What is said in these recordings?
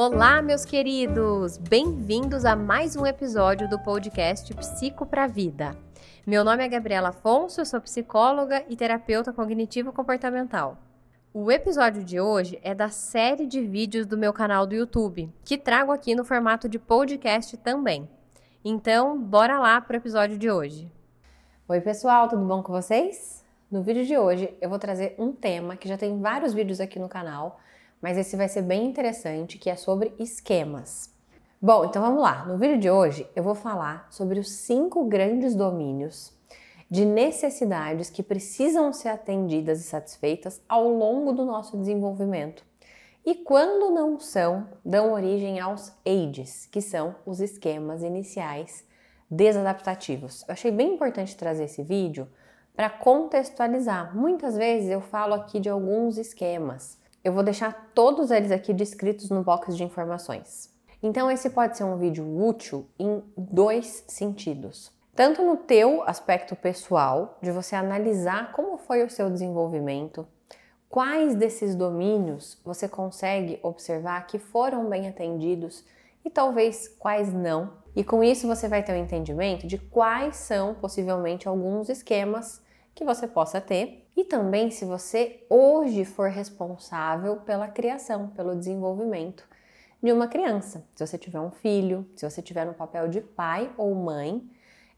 Olá, meus queridos! Bem-vindos a mais um episódio do podcast Psico para Vida. Meu nome é Gabriela Afonso, eu sou psicóloga e terapeuta cognitivo-comportamental. O episódio de hoje é da série de vídeos do meu canal do YouTube, que trago aqui no formato de podcast também. Então, bora lá para o episódio de hoje. Oi, pessoal, tudo bom com vocês? No vídeo de hoje eu vou trazer um tema que já tem vários vídeos aqui no canal, mas esse vai ser bem interessante, que é sobre esquemas. Bom, então vamos lá. No vídeo de hoje eu vou falar sobre os cinco grandes domínios de necessidades que precisam ser atendidas e satisfeitas ao longo do nosso desenvolvimento. E quando não são, dão origem aos AIDs, que são os esquemas iniciais desadaptativos. Eu achei bem importante trazer esse vídeo para contextualizar. Muitas vezes eu falo aqui de alguns esquemas. Eu vou deixar todos eles aqui descritos no box de informações. Então esse pode ser um vídeo útil em dois sentidos. Tanto no teu aspecto pessoal, de você analisar como foi o seu desenvolvimento, quais desses domínios você consegue observar que foram bem atendidos e talvez quais não. E com isso você vai ter um entendimento de quais são possivelmente alguns esquemas que você possa ter e também se você hoje for responsável pela criação, pelo desenvolvimento de uma criança. Se você tiver um filho, se você tiver no papel de pai ou mãe,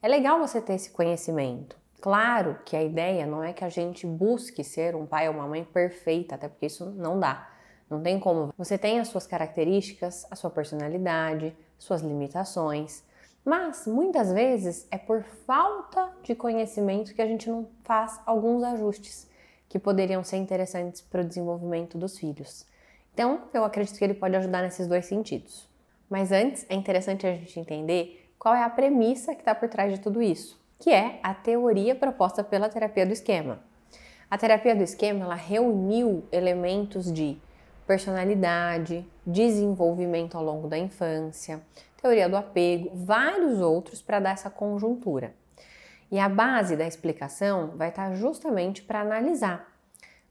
é legal você ter esse conhecimento. Claro que a ideia não é que a gente busque ser um pai ou uma mãe perfeita, até porque isso não dá. Não tem como. Você tem as suas características, a sua personalidade, suas limitações. Mas muitas vezes é por falta de conhecimento que a gente não faz alguns ajustes que poderiam ser interessantes para o desenvolvimento dos filhos. Então, eu acredito que ele pode ajudar nesses dois sentidos. Mas antes, é interessante a gente entender qual é a premissa que está por trás de tudo isso, que é a teoria proposta pela terapia do esquema. A terapia do esquema ela reuniu elementos de personalidade, desenvolvimento ao longo da infância, teoria do apego, vários outros para dar essa conjuntura. E a base da explicação vai estar justamente para analisar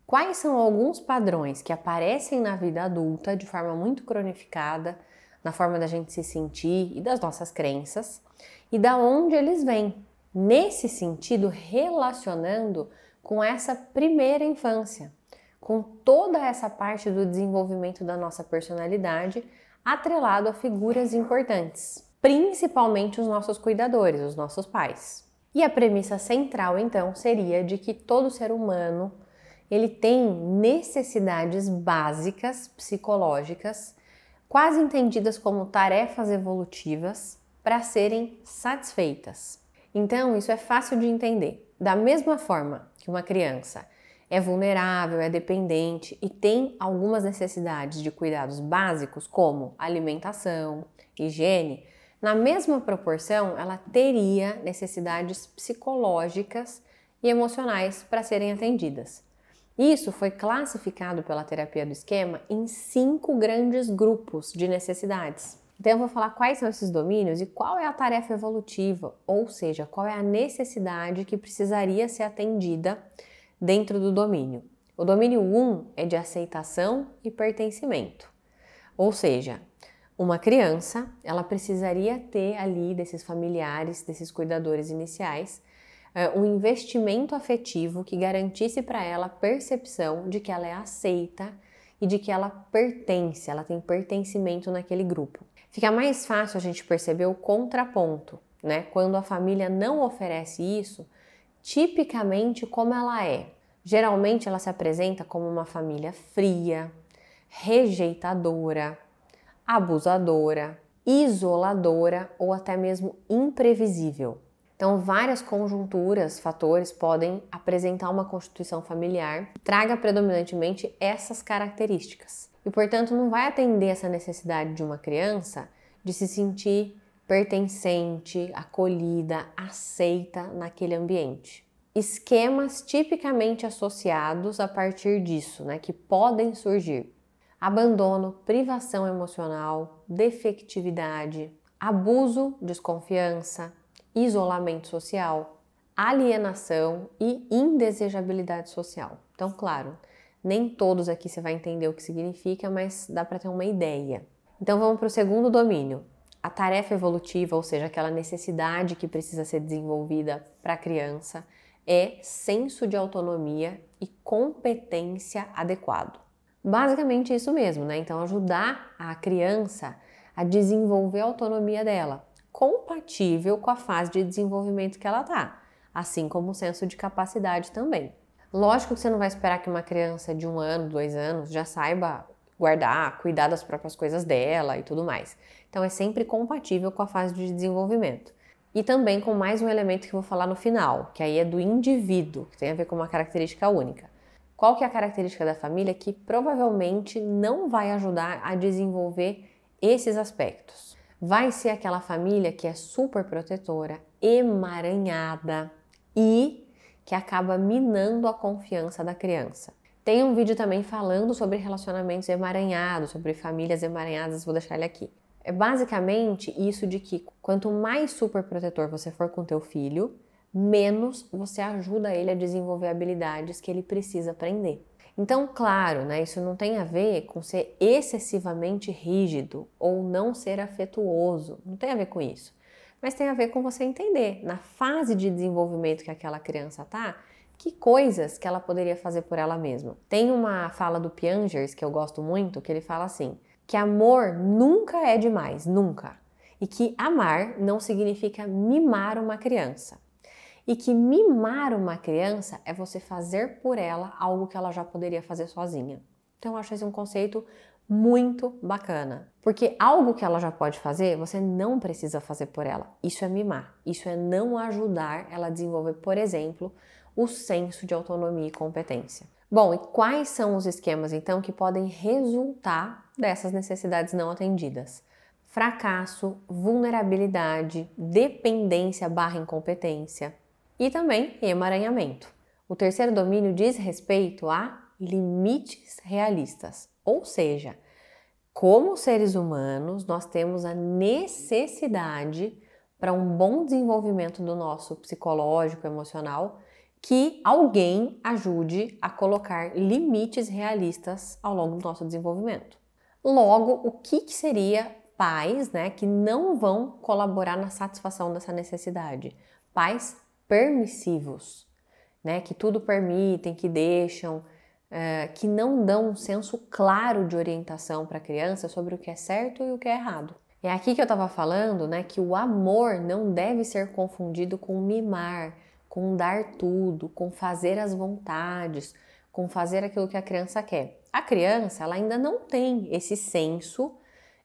quais são alguns padrões que aparecem na vida adulta de forma muito cronificada, na forma da gente se sentir e das nossas crenças, e da onde eles vêm. Nesse sentido, relacionando com essa primeira infância, com toda essa parte do desenvolvimento da nossa personalidade atrelado a figuras importantes, principalmente os nossos cuidadores, os nossos pais. E a premissa central então seria de que todo ser humano ele tem necessidades básicas psicológicas, quase entendidas como tarefas evolutivas, para serem satisfeitas. Então, isso é fácil de entender. Da mesma forma que uma criança é vulnerável, é dependente e tem algumas necessidades de cuidados básicos, como alimentação, higiene, na mesma proporção ela teria necessidades psicológicas e emocionais para serem atendidas. Isso foi classificado pela terapia do esquema em cinco grandes grupos de necessidades. Então, eu vou falar quais são esses domínios e qual é a tarefa evolutiva, ou seja, qual é a necessidade que precisaria ser atendida dentro do domínio. O domínio 1 um é de aceitação e pertencimento. Ou seja, uma criança, ela precisaria ter ali desses familiares, desses cuidadores iniciais, eh, um investimento afetivo que garantisse para ela a percepção de que ela é aceita e de que ela pertence, ela tem pertencimento naquele grupo. Fica mais fácil a gente perceber o contraponto, né? Quando a família não oferece isso, tipicamente como ela é. Geralmente ela se apresenta como uma família fria, rejeitadora, abusadora, isoladora ou até mesmo imprevisível. Então, várias conjunturas, fatores podem apresentar uma constituição familiar que traga predominantemente essas características. E, portanto, não vai atender essa necessidade de uma criança de se sentir pertencente, acolhida, aceita naquele ambiente. Esquemas tipicamente associados a partir disso, né, que podem surgir: abandono, privação emocional, defectividade, abuso, desconfiança, isolamento social, alienação e indesejabilidade social. Então, claro, nem todos aqui você vai entender o que significa, mas dá para ter uma ideia. Então vamos para o segundo domínio, a tarefa evolutiva, ou seja, aquela necessidade que precisa ser desenvolvida para a criança, é senso de autonomia e competência adequado. Basicamente isso mesmo, né? Então ajudar a criança a desenvolver a autonomia dela, compatível com a fase de desenvolvimento que ela tá, assim como o senso de capacidade também. Lógico que você não vai esperar que uma criança de um ano, dois anos já saiba guardar, cuidar das próprias coisas dela e tudo mais. Então é sempre compatível com a fase de desenvolvimento. E também com mais um elemento que eu vou falar no final, que aí é do indivíduo, que tem a ver com uma característica única. Qual que é a característica da família que provavelmente não vai ajudar a desenvolver esses aspectos? Vai ser aquela família que é super protetora, emaranhada e que acaba minando a confiança da criança. Tem um vídeo também falando sobre relacionamentos emaranhados, sobre famílias emaranhadas, vou deixar ele aqui. É basicamente isso de que quanto mais super protetor você for com teu filho, menos você ajuda ele a desenvolver habilidades que ele precisa aprender. Então, claro, né, isso não tem a ver com ser excessivamente rígido ou não ser afetuoso, não tem a ver com isso. Mas tem a ver com você entender, na fase de desenvolvimento que aquela criança tá, que coisas que ela poderia fazer por ela mesma. Tem uma fala do Piangers que eu gosto muito, que ele fala assim: que amor nunca é demais, nunca. E que amar não significa mimar uma criança. E que mimar uma criança é você fazer por ela algo que ela já poderia fazer sozinha. Então eu acho esse um conceito muito bacana. Porque algo que ela já pode fazer, você não precisa fazer por ela. Isso é mimar. Isso é não ajudar ela a desenvolver, por exemplo, o senso de autonomia e competência. Bom, e quais são os esquemas então que podem resultar dessas necessidades não atendidas? Fracasso, vulnerabilidade, dependência barra incompetência e também emaranhamento. O terceiro domínio diz respeito a limites realistas, ou seja, como seres humanos, nós temos a necessidade para um bom desenvolvimento do nosso psicológico, emocional, que alguém ajude a colocar limites realistas ao longo do nosso desenvolvimento. Logo, o que, que seria pais né, que não vão colaborar na satisfação dessa necessidade? Pais permissivos, né, que tudo permitem, que deixam, é, que não dão um senso claro de orientação para a criança sobre o que é certo e o que é errado. É aqui que eu estava falando né, que o amor não deve ser confundido com mimar, com dar tudo, com fazer as vontades, com fazer aquilo que a criança quer. A criança, ela ainda não tem esse senso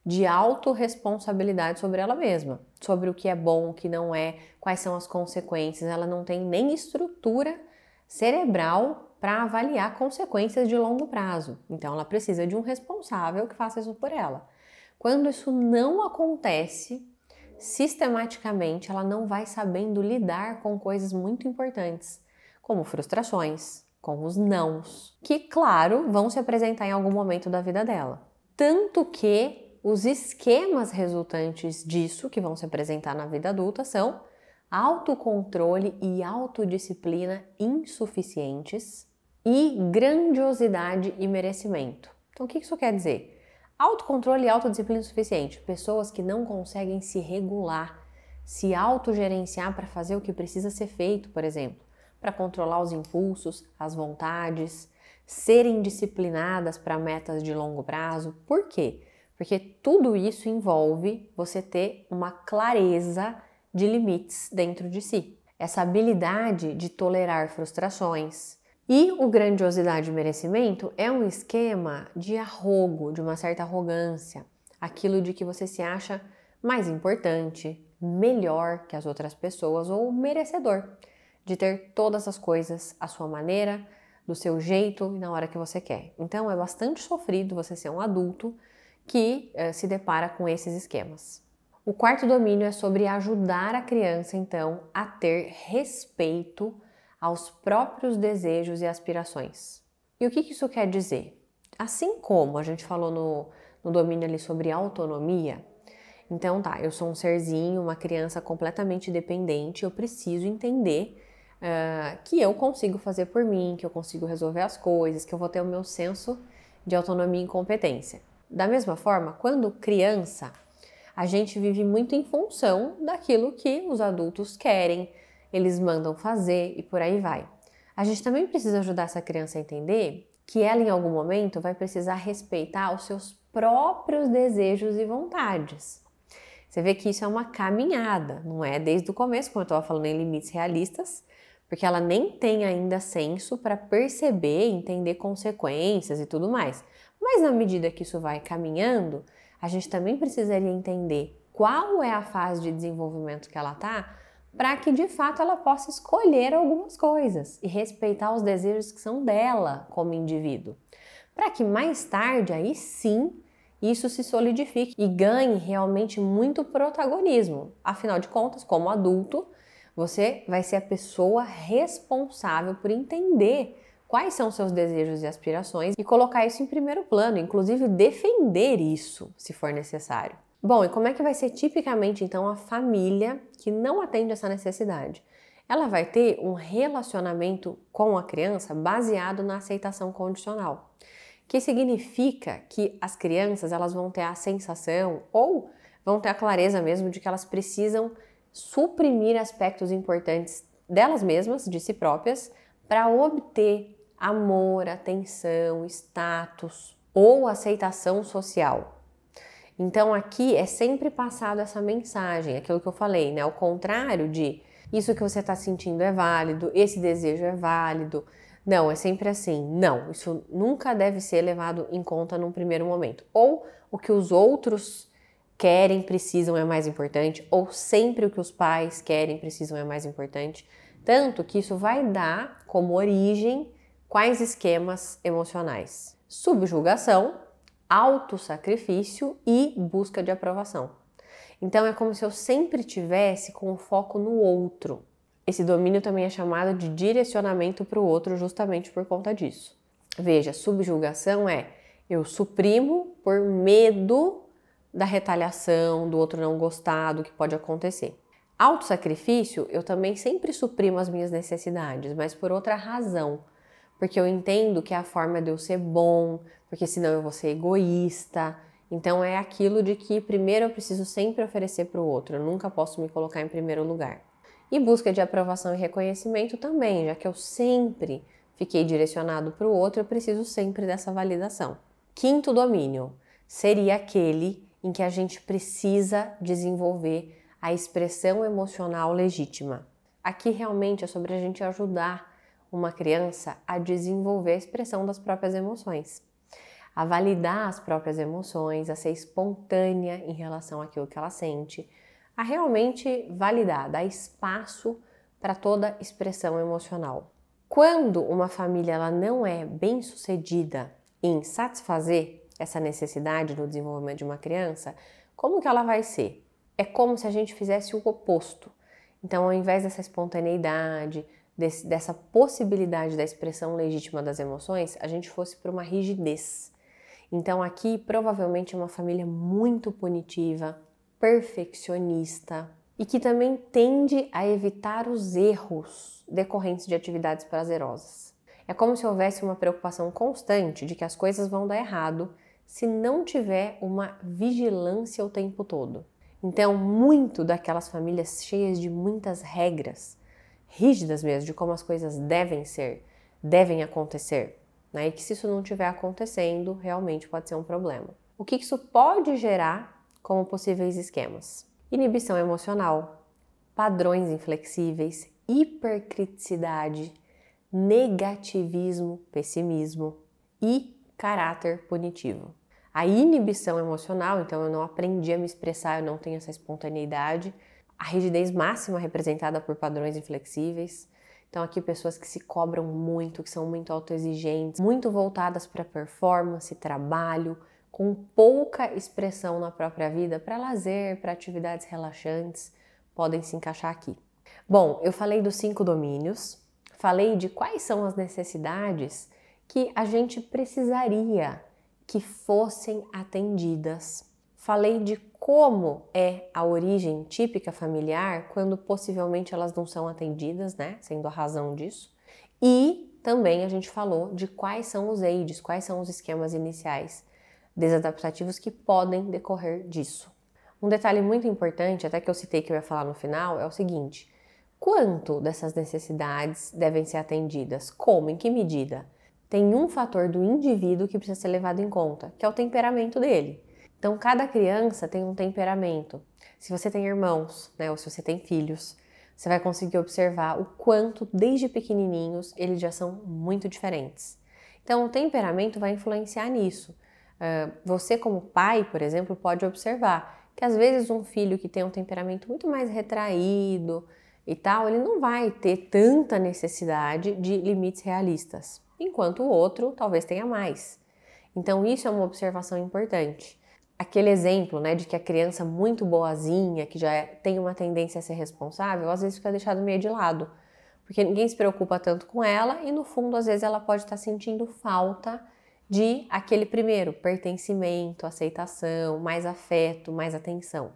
de autorresponsabilidade sobre ela mesma, sobre o que é bom, o que não é, quais são as consequências. Ela não tem nem estrutura cerebral para avaliar consequências de longo prazo. Então, ela precisa de um responsável que faça isso por ela. Quando isso não acontece, sistematicamente ela não vai sabendo lidar com coisas muito importantes, como frustrações, com os nãos, que, claro, vão se apresentar em algum momento da vida dela. Tanto que os esquemas resultantes disso, que vão se apresentar na vida adulta, são autocontrole e autodisciplina insuficientes e grandiosidade e merecimento. Então, o que isso quer dizer? Autocontrole e autodisciplina suficiente. Pessoas que não conseguem se regular, se autogerenciar para fazer o que precisa ser feito, por exemplo, para controlar os impulsos, as vontades, serem disciplinadas para metas de longo prazo. Por quê? Porque tudo isso envolve você ter uma clareza de limites dentro de si. Essa habilidade de tolerar frustrações, e o grandiosidade e merecimento é um esquema de arrogo, de uma certa arrogância, aquilo de que você se acha mais importante, melhor que as outras pessoas ou merecedor de ter todas as coisas à sua maneira, do seu jeito e na hora que você quer. Então é bastante sofrido você ser um adulto que eh, se depara com esses esquemas. O quarto domínio é sobre ajudar a criança, então, a ter respeito aos próprios desejos e aspirações. E o que isso quer dizer? Assim como a gente falou no, no domínio ali sobre autonomia, então tá, eu sou um serzinho, uma criança completamente dependente, eu preciso entender uh, que eu consigo fazer por mim, que eu consigo resolver as coisas, que eu vou ter o meu senso de autonomia e competência. Da mesma forma, quando criança, a gente vive muito em função daquilo que os adultos querem, eles mandam fazer e por aí vai. A gente também precisa ajudar essa criança a entender que ela, em algum momento, vai precisar respeitar os seus próprios desejos e vontades. Você vê que isso é uma caminhada, não é desde o começo, como eu estava falando, em limites realistas, porque ela nem tem ainda senso para perceber, entender consequências e tudo mais. Mas na medida que isso vai caminhando, a gente também precisaria entender qual é a fase de desenvolvimento que ela está, para que de fato ela possa escolher algumas coisas e respeitar os desejos que são dela como indivíduo. Para que mais tarde, aí sim, isso se solidifique e ganhe realmente muito protagonismo. Afinal de contas, como adulto, você vai ser a pessoa responsável por entender quais são seus desejos e aspirações e colocar isso em primeiro plano, inclusive defender isso, se for necessário. Bom, e como é que vai ser tipicamente então a família que não atende essa necessidade? Ela vai ter um relacionamento com a criança baseado na aceitação condicional que significa que as crianças elas vão ter a sensação ou vão ter a clareza mesmo de que elas precisam suprimir aspectos importantes delas mesmas, de si próprias, para obter amor, atenção, status ou aceitação social. Então aqui é sempre passado essa mensagem, aquilo que eu falei, né? Ao contrário de isso que você está sentindo é válido, esse desejo é válido, não, é sempre assim. Não, isso nunca deve ser levado em conta num primeiro momento. Ou o que os outros querem, precisam é mais importante, ou sempre o que os pais querem, precisam é mais importante. Tanto que isso vai dar como origem quais esquemas emocionais: subjugação, autossacrifício e busca de aprovação. Então é como se eu sempre tivesse com o foco no outro. Esse domínio também é chamado de direcionamento para o outro justamente por conta disso. Veja, subjugação é eu suprimo por medo da retaliação, do outro não gostar, do que pode acontecer. Autossacrifício, eu também sempre suprimo as minhas necessidades, mas por outra razão. Porque eu entendo que é a forma de eu ser bom, porque senão eu vou ser egoísta. Então é aquilo de que primeiro eu preciso sempre oferecer para o outro, eu nunca posso me colocar em primeiro lugar. E busca de aprovação e reconhecimento também, já que eu sempre fiquei direcionado para o outro, eu preciso sempre dessa validação. Quinto domínio seria aquele em que a gente precisa desenvolver a expressão emocional legítima. Aqui realmente é sobre a gente ajudar uma criança a desenvolver a expressão das próprias emoções, a validar as próprias emoções, a ser espontânea em relação àquilo que ela sente, a realmente validar, dar espaço para toda expressão emocional. Quando uma família ela não é bem sucedida em satisfazer essa necessidade no desenvolvimento de uma criança, como que ela vai ser? É como se a gente fizesse o oposto. Então, ao invés dessa espontaneidade, desse, dessa possibilidade da expressão legítima das emoções, a gente fosse para uma rigidez. Então, aqui provavelmente é uma família muito punitiva, perfeccionista e que também tende a evitar os erros decorrentes de atividades prazerosas. É como se houvesse uma preocupação constante de que as coisas vão dar errado se não tiver uma vigilância o tempo todo. Então, muito daquelas famílias cheias de muitas regras, rígidas mesmo, de como as coisas devem ser, devem acontecer, né? e que se isso não estiver acontecendo, realmente pode ser um problema. O que isso pode gerar como possíveis esquemas: inibição emocional, padrões inflexíveis, hipercriticidade, negativismo, pessimismo e caráter punitivo. A inibição emocional, então eu não aprendi a me expressar, eu não tenho essa espontaneidade. A rigidez máxima representada por padrões inflexíveis. Então, aqui pessoas que se cobram muito, que são muito autoexigentes, muito voltadas para performance, trabalho, com pouca expressão na própria vida para lazer, para atividades relaxantes, podem se encaixar aqui. Bom, eu falei dos cinco domínios, falei de quais são as necessidades que a gente precisaria que fossem atendidas. Falei de como é a origem típica familiar quando possivelmente elas não são atendidas, né? Sendo a razão disso. E também a gente falou de quais são os AIDS, quais são os esquemas iniciais desadaptativos que podem decorrer disso. Um detalhe muito importante, até que eu citei que eu ia falar no final, é o seguinte: quanto dessas necessidades devem ser atendidas? Como? Em que medida? Tem um fator do indivíduo que precisa ser levado em conta, que é o temperamento dele. Então, cada criança tem um temperamento. Se você tem irmãos, né, ou se você tem filhos, você vai conseguir observar o quanto, desde pequenininhos, eles já são muito diferentes. Então, o temperamento vai influenciar nisso. Uh, você, como pai, por exemplo, pode observar que às vezes um filho que tem um temperamento muito mais retraído e tal, ele não vai ter tanta necessidade de limites realistas, enquanto o outro talvez tenha mais. Então, isso é uma observação importante aquele exemplo, né, de que a criança muito boazinha, que já é, tem uma tendência a ser responsável, às vezes fica deixado meio de lado, porque ninguém se preocupa tanto com ela e no fundo às vezes ela pode estar sentindo falta de aquele primeiro pertencimento, aceitação, mais afeto, mais atenção.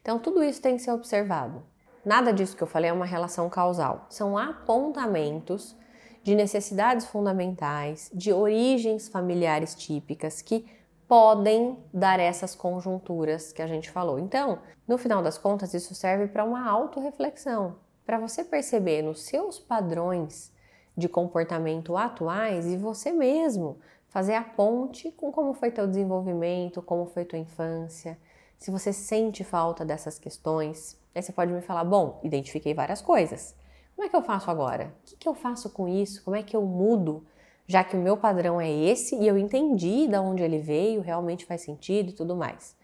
Então tudo isso tem que ser observado. Nada disso que eu falei é uma relação causal, são apontamentos de necessidades fundamentais, de origens familiares típicas que podem dar essas conjunturas que a gente falou. Então, no final das contas, isso serve para uma autorreflexão, para você perceber nos seus padrões de comportamento atuais e você mesmo fazer a ponte com como foi teu desenvolvimento, como foi tua infância, se você sente falta dessas questões. Aí você pode me falar, bom, identifiquei várias coisas. Como é que eu faço agora? O que, que eu faço com isso? Como é que eu mudo já que o meu padrão é esse e eu entendi de onde ele veio, realmente faz sentido e tudo mais.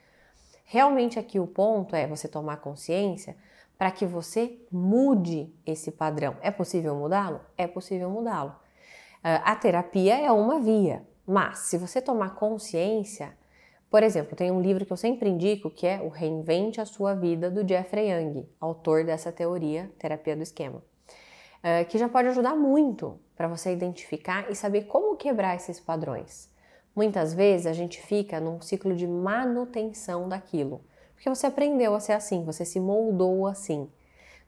Realmente aqui o ponto é você tomar consciência para que você mude esse padrão. É possível mudá-lo? É possível mudá-lo. Ah, a terapia é uma via, mas se você tomar consciência, por exemplo, tem um livro que eu sempre indico que é O Reinvente a Sua Vida, do Jeffrey Young, autor dessa teoria, terapia do esquema, ah, que já pode ajudar muito para você identificar e saber como quebrar esses padrões. Muitas vezes a gente fica num ciclo de manutenção daquilo, porque você aprendeu a ser assim, você se moldou assim.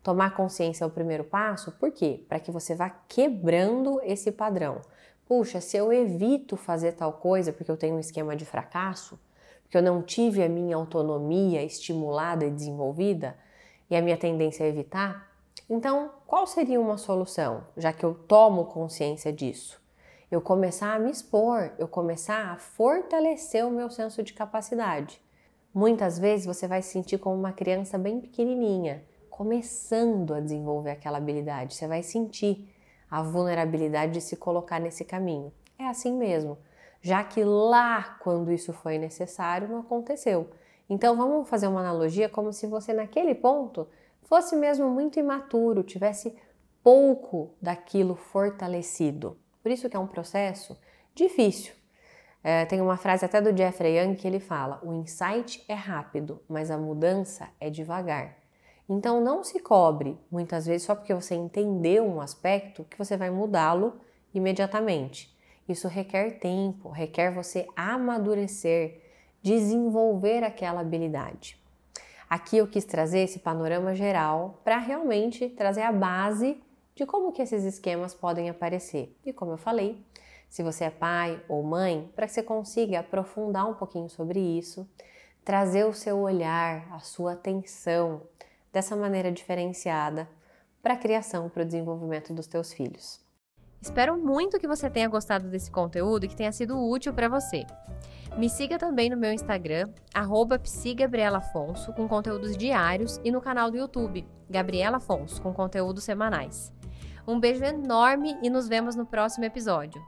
Tomar consciência é o primeiro passo, por quê? Para que você vá quebrando esse padrão. Puxa, se eu evito fazer tal coisa porque eu tenho um esquema de fracasso, porque eu não tive a minha autonomia estimulada e desenvolvida, e a minha tendência é evitar, então, qual seria uma solução, já que eu tomo consciência disso? Eu começar a me expor, eu começar a fortalecer o meu senso de capacidade. Muitas vezes você vai se sentir como uma criança bem pequenininha, começando a desenvolver aquela habilidade. Você vai sentir a vulnerabilidade de se colocar nesse caminho. É assim mesmo, já que lá, quando isso foi necessário, não aconteceu. Então vamos fazer uma analogia como se você naquele ponto fosse mesmo muito imaturo, tivesse pouco daquilo fortalecido. Por isso que é um processo difícil. É, tem uma frase até do Jeffrey Young que ele fala: o insight é rápido, mas a mudança é devagar. Então não se cobre muitas vezes só porque você entendeu um aspecto que você vai mudá-lo imediatamente. Isso requer tempo, requer você amadurecer, desenvolver aquela habilidade. Aqui eu quis trazer esse panorama geral para realmente trazer a base de como que esses esquemas podem aparecer. E como eu falei, se você é pai ou mãe, para que você consiga aprofundar um pouquinho sobre isso, trazer o seu olhar, a sua atenção dessa maneira diferenciada para a criação, para o desenvolvimento dos teus filhos. Espero muito que você tenha gostado desse conteúdo e que tenha sido útil para você. Me siga também no meu Instagram, psigabrielafonso, com conteúdos diários, e no canal do YouTube, Gabriela Afonso, com conteúdos semanais. Um beijo enorme e nos vemos no próximo episódio.